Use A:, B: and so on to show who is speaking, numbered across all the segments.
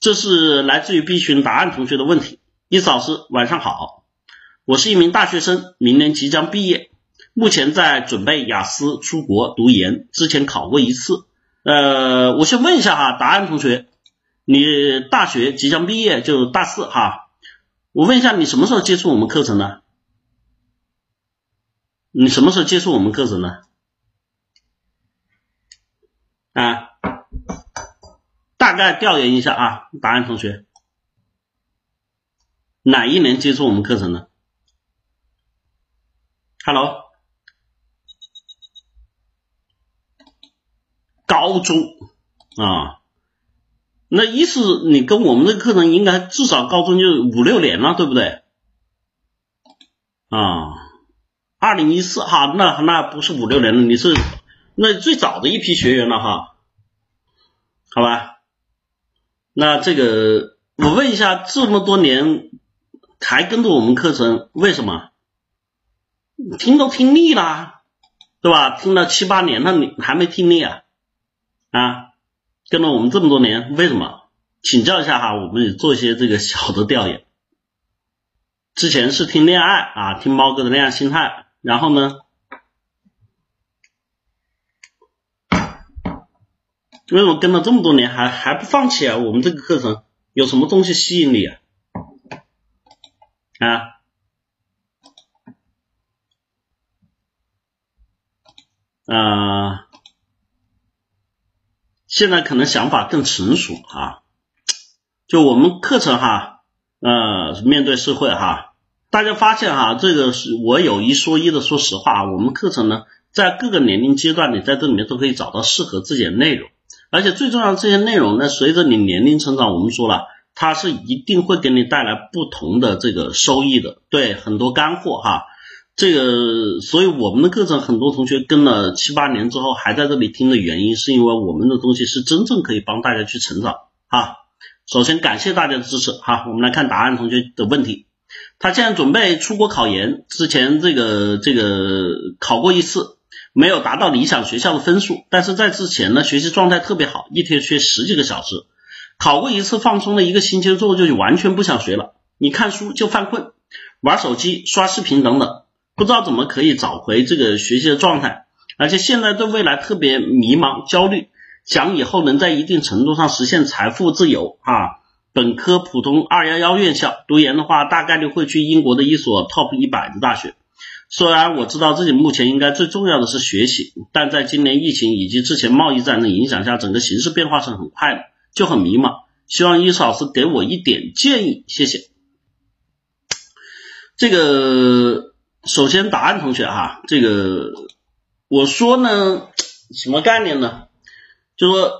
A: 这是来自于必寻答案同学的问题。伊老师，晚上好，我是一名大学生，明年即将毕业，目前在准备雅思出国读研，之前考过一次。呃，我先问一下哈，答案同学，你大学即将毕业就大四哈，我问一下你什么时候接触我们课程的？你什么时候接触我们课程的？啊，大概调研一下啊，答案同学，哪一年接触我们课程的？Hello，高中啊，那意思你跟我们这个课程应该至少高中就五六年了，对不对？啊，二零一四哈，那那不是五六年了，你是。那最早的一批学员了哈，好吧，那这个我问一下，这么多年还跟着我们课程，为什么？听都听腻了，对吧？听了七八年了，你还没听腻啊？啊，跟了我们这么多年，为什么？请教一下哈，我们也做一些这个小的调研。之前是听恋爱啊，听猫哥的恋爱心态，然后呢？为什么跟了这么多年还还不放弃啊？我们这个课程有什么东西吸引你啊？啊？啊？现在可能想法更成熟啊。就我们课程哈，呃，面对社会哈，大家发现哈，这个是我有一说一的，说实话，我们课程呢，在各个年龄阶段，你在这里面都可以找到适合自己的内容。而且最重要的这些内容呢，随着你年龄成长，我们说了，它是一定会给你带来不同的这个收益的，对，很多干货哈。这个，所以我们的课程很多同学跟了七八年之后还在这里听的原因，是因为我们的东西是真正可以帮大家去成长哈。首先感谢大家的支持哈，我们来看答案同学的问题，他现在准备出国考研，之前这个这个考过一次。没有达到理想学校的分数，但是在之前呢，学习状态特别好，一天学十几个小时。考过一次，放松了一个星期之后，就完全不想学了。你看书就犯困，玩手机、刷视频等等，不知道怎么可以找回这个学习的状态。而且现在对未来特别迷茫、焦虑，想以后能在一定程度上实现财富自由啊。本科普通二幺幺院校，读研的话，大概率会去英国的一所 top 一百的大学。虽然我知道自己目前应该最重要的是学习，但在今年疫情以及之前贸易战的影响下，整个形势变化是很快的，就很迷茫。希望伊老师给我一点建议，谢谢。这个首先答案同学哈，这个我说呢，什么概念呢？就说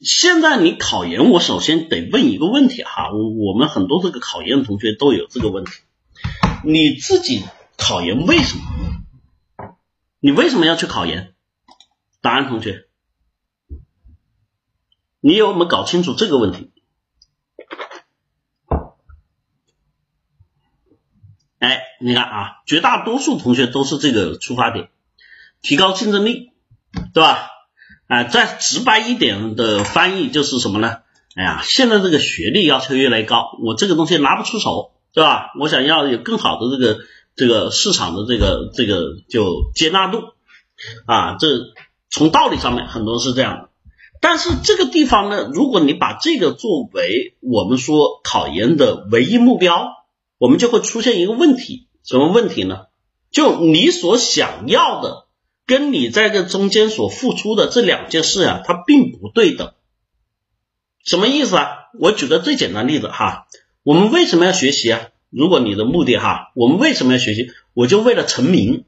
A: 现在你考研，我首先得问一个问题哈，我我们很多这个考研的同学都有这个问题，你自己。考研为什么？你为什么要去考研？答案，同学，你有没有搞清楚这个问题？哎，你看啊，绝大多数同学都是这个出发点，提高竞争力，对吧？啊，再直白一点的翻译就是什么呢？哎呀，现在这个学历要求越来越高，我这个东西拿不出手，对吧？我想要有更好的这个。这个市场的这个这个就接纳度啊，这从道理上面很多是这样的，但是这个地方呢，如果你把这个作为我们说考研的唯一目标，我们就会出现一个问题，什么问题呢？就你所想要的跟你在这中间所付出的这两件事啊，它并不对等。什么意思啊？我举个最简单例子哈，我们为什么要学习啊？如果你的目的哈，我们为什么要学习？我就为了成名。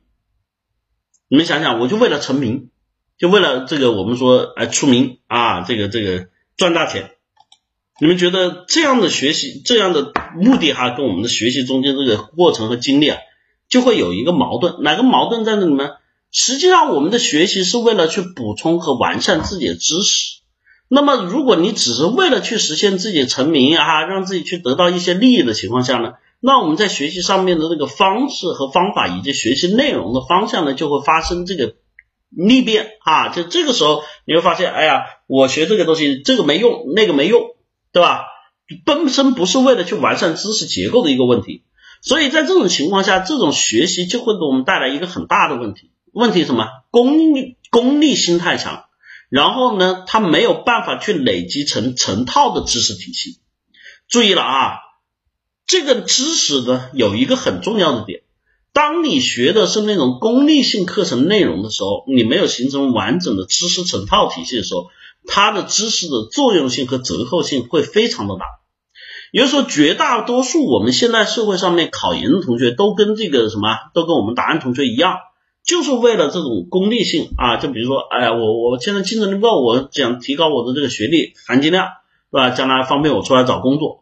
A: 你们想想，我就为了成名，就为了这个我们说哎出名啊，这个这个赚大钱。你们觉得这样的学习，这样的目的哈，跟我们的学习中间这个过程和经历啊，就会有一个矛盾。哪个矛盾在这里面？实际上，我们的学习是为了去补充和完善自己的知识。那么，如果你只是为了去实现自己成名啊，让自己去得到一些利益的情况下呢？那我们在学习上面的这个方式和方法，以及学习内容的方向呢，就会发生这个逆变啊！就这个时候，你会发现，哎呀，我学这个东西，这个没用，那个没用，对吧？本身不是为了去完善知识结构的一个问题。所以在这种情况下，这种学习就会给我们带来一个很大的问题。问题什么？功利功利心太强，然后呢，他没有办法去累积成成套的知识体系。注意了啊，这个知识呢有一个很重要的点。当你学的是那种功利性课程内容的时候，你没有形成完整的知识成套体系的时候，它的知识的作用性和折扣性会非常的大。也就是说，绝大多数我们现在社会上面考研的同学都跟这个什么，都跟我们答案同学一样，就是为了这种功利性啊。就比如说，哎呀，我我现在竞争力不够，我想提高我的这个学历含金量，是吧？将来方便我出来找工作。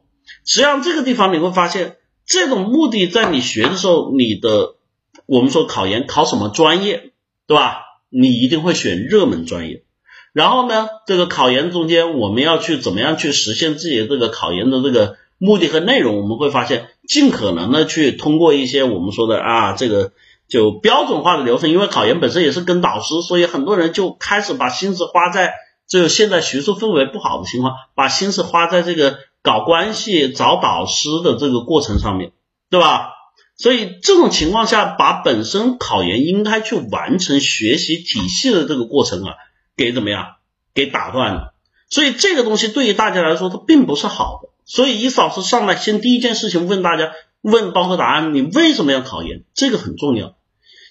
A: 实际上，这个地方你会发现。这种目的在你学的时候，你的我们说考研考什么专业，对吧？你一定会选热门专业。然后呢，这个考研中间我们要去怎么样去实现自己的这个考研的这个目的和内容？我们会发现，尽可能的去通过一些我们说的啊，这个就标准化的流程。因为考研本身也是跟导师，所以很多人就开始把心思花在这个现在学术氛围不好的情况，把心思花在这个。搞关系、找导师的这个过程上面对吧？所以这种情况下，把本身考研应该去完成学习体系的这个过程啊，给怎么样？给打断了。所以这个东西对于大家来说，它并不是好的。所以一老师上来先第一件事情问大家，问包括答案，你为什么要考研？这个很重要，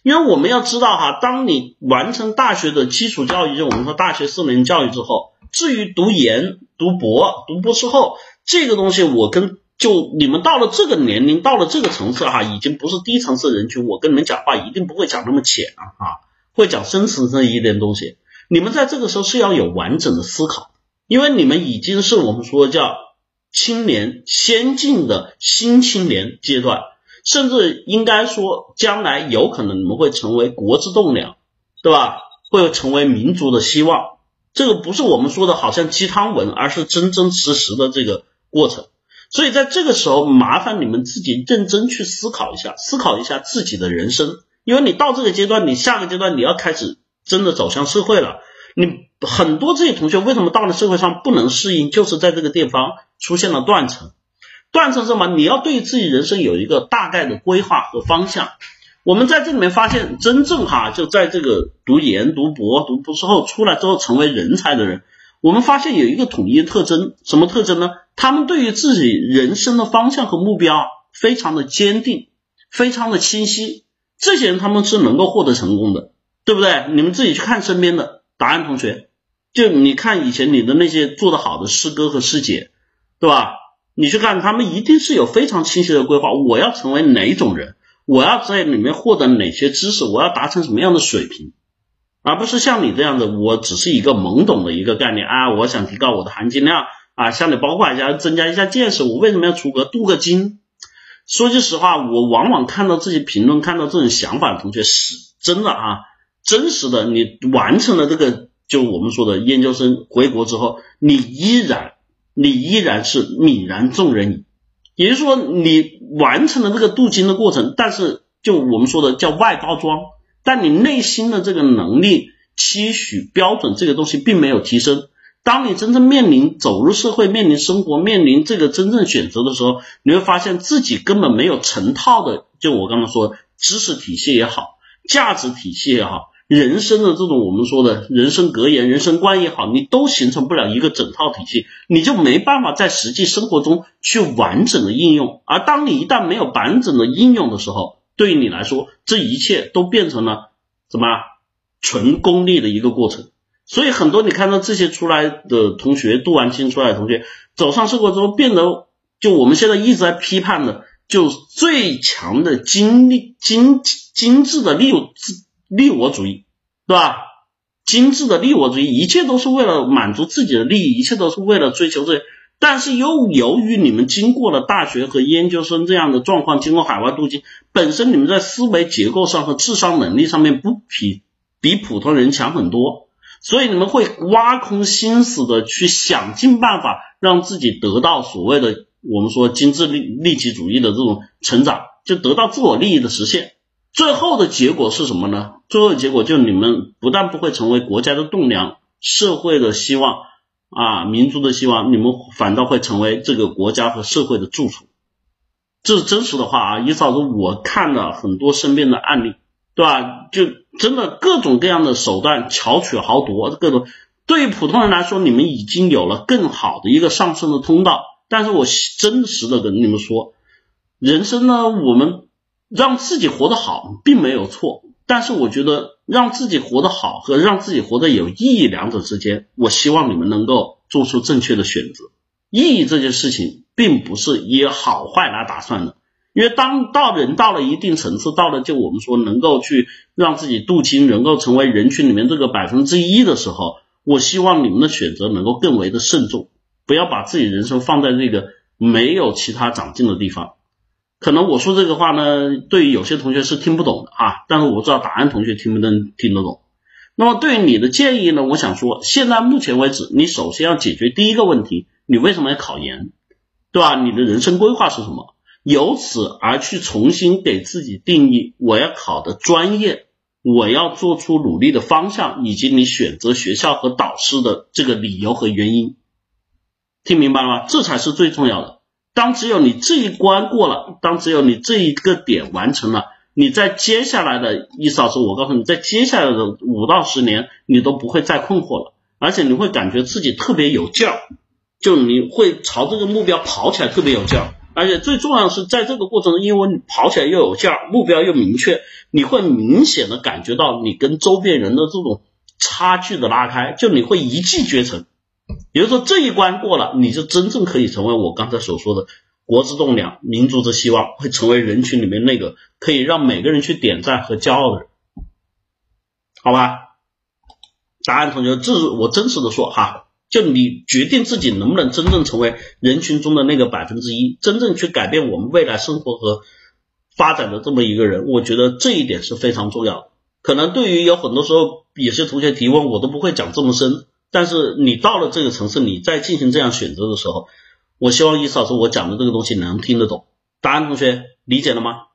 A: 因为我们要知道哈，当你完成大学的基础教育，就我们说大学四年教育之后，至于读研、读博、读博士后。这个东西我跟就你们到了这个年龄，到了这个层次哈，已经不是低层次人群，我跟你们讲话一定不会讲那么浅啊，啊，会讲深层次一点东西。你们在这个时候是要有完整的思考，因为你们已经是我们说叫青年先进的新青年阶段，甚至应该说将来有可能你们会成为国之栋梁，对吧？会成为民族的希望。这个不是我们说的好像鸡汤文，而是真真实实的这个。过程，所以在这个时候，麻烦你们自己认真去思考一下，思考一下自己的人生，因为你到这个阶段，你下个阶段你要开始真的走向社会了。你很多这些同学为什么到了社会上不能适应，就是在这个地方出现了断层。断层是什么？你要对自己人生有一个大概的规划和方向。我们在这里面发现，真正哈就在这个读研、读博、读博士后出来之后成为人才的人。我们发现有一个统一特征，什么特征呢？他们对于自己人生的方向和目标非常的坚定，非常的清晰。这些人他们是能够获得成功的，对不对？你们自己去看身边的答案同学，就你看以前你的那些做得好的师哥和师姐，对吧？你去看他们一定是有非常清晰的规划。我要成为哪种人？我要在里面获得哪些知识？我要达成什么样的水平？而不是像你这样的，我只是一个懵懂的一个概念啊！我想提高我的含金量啊，向你包括一下，增加一下见识。我为什么要出国镀个金？说句实话，我往往看到这些评论，看到这种想法的同学，是真的啊，真实的。你完成了这个，就我们说的研究生回国之后，你依然，你依然是泯然众人矣。也就是说，你完成了这个镀金的过程，但是就我们说的叫外包装。但你内心的这个能力、期许、标准这个东西并没有提升。当你真正面临走入社会、面临生活、面临这个真正选择的时候，你会发现自己根本没有成套的，就我刚刚说知识体系也好，价值体系也好，人生的这种我们说的人生格言、人生观也好，你都形成不了一个整套体系，你就没办法在实际生活中去完整的应用。而当你一旦没有完整的应用的时候，对于你来说，这一切都变成了什么纯功利的一个过程。所以很多你看到这些出来的同学，镀完金出来的同学，走上社会之后，变得就我们现在一直在批判的，就最强的精力精精致的利自利我主义，对吧？精致的利我主义，一切都是为了满足自己的利益，一切都是为了追求这。但是又由于你们经过了大学和研究生这样的状况，经过海外镀金，本身你们在思维结构上和智商能力上面不比比普通人强很多，所以你们会挖空心思的去想尽办法让自己得到所谓的我们说精致利利己主义的这种成长，就得到自我利益的实现。最后的结果是什么呢？最后的结果就是你们不但不会成为国家的栋梁、社会的希望。啊，民族的希望，你们反倒会成为这个国家和社会的蛀虫。这是真实的话啊，伊嫂子，我看了很多身边的案例，对吧？就真的各种各样的手段，巧取豪夺，各种。对于普通人来说，你们已经有了更好的一个上升的通道。但是我真实的跟你们说，人生呢，我们让自己活得好并没有错。但是我觉得让自己活得好和让自己活得有意义两者之间，我希望你们能够做出正确的选择。意义这件事情并不是以好坏来打算的，因为当到人到了一定层次，到了就我们说能够去让自己镀金，能够成为人群里面这个百分之一的时候。我希望你们的选择能够更为的慎重，不要把自己人生放在那个没有其他长进的地方。可能我说这个话呢，对于有些同学是听不懂的啊，但是我知道答案同学听不能听得懂。那么对于你的建议呢，我想说，现在目前为止，你首先要解决第一个问题，你为什么要考研，对吧？你的人生规划是什么？由此而去重新给自己定义我要考的专业。我要做出努力的方向，以及你选择学校和导师的这个理由和原因，听明白了吗？这才是最重要的。当只有你这一关过了，当只有你这一个点完成了，你在接下来的意思是我告诉你，在接下来的五到十年，你都不会再困惑了，而且你会感觉自己特别有劲儿，就你会朝这个目标跑起来特别有劲儿。而且最重要的是，在这个过程中，因为你跑起来又有劲儿，目标又明确，你会明显的感觉到你跟周边人的这种差距的拉开，就你会一骑绝尘。也就是说，这一关过了，你就真正可以成为我刚才所说的国之栋梁、民族之希望，会成为人群里面那个可以让每个人去点赞和骄傲的人，好吧？答案同学，这是我真实的说哈。就你决定自己能不能真正成为人群中的那个百分之一，真正去改变我们未来生活和发展的这么一个人，我觉得这一点是非常重要。可能对于有很多时候有些同学提问，我都不会讲这么深。但是你到了这个城市，你再进行这样选择的时候，我希望伊思老师我讲的这个东西能听得懂。答案同学理解了吗？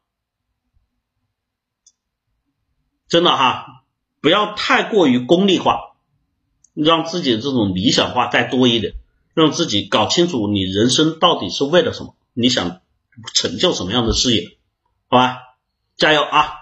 A: 真的哈，不要太过于功利化。让自己的这种理想化再多一点，让自己搞清楚你人生到底是为了什么，你想成就什么样的事业，好吧，加油啊！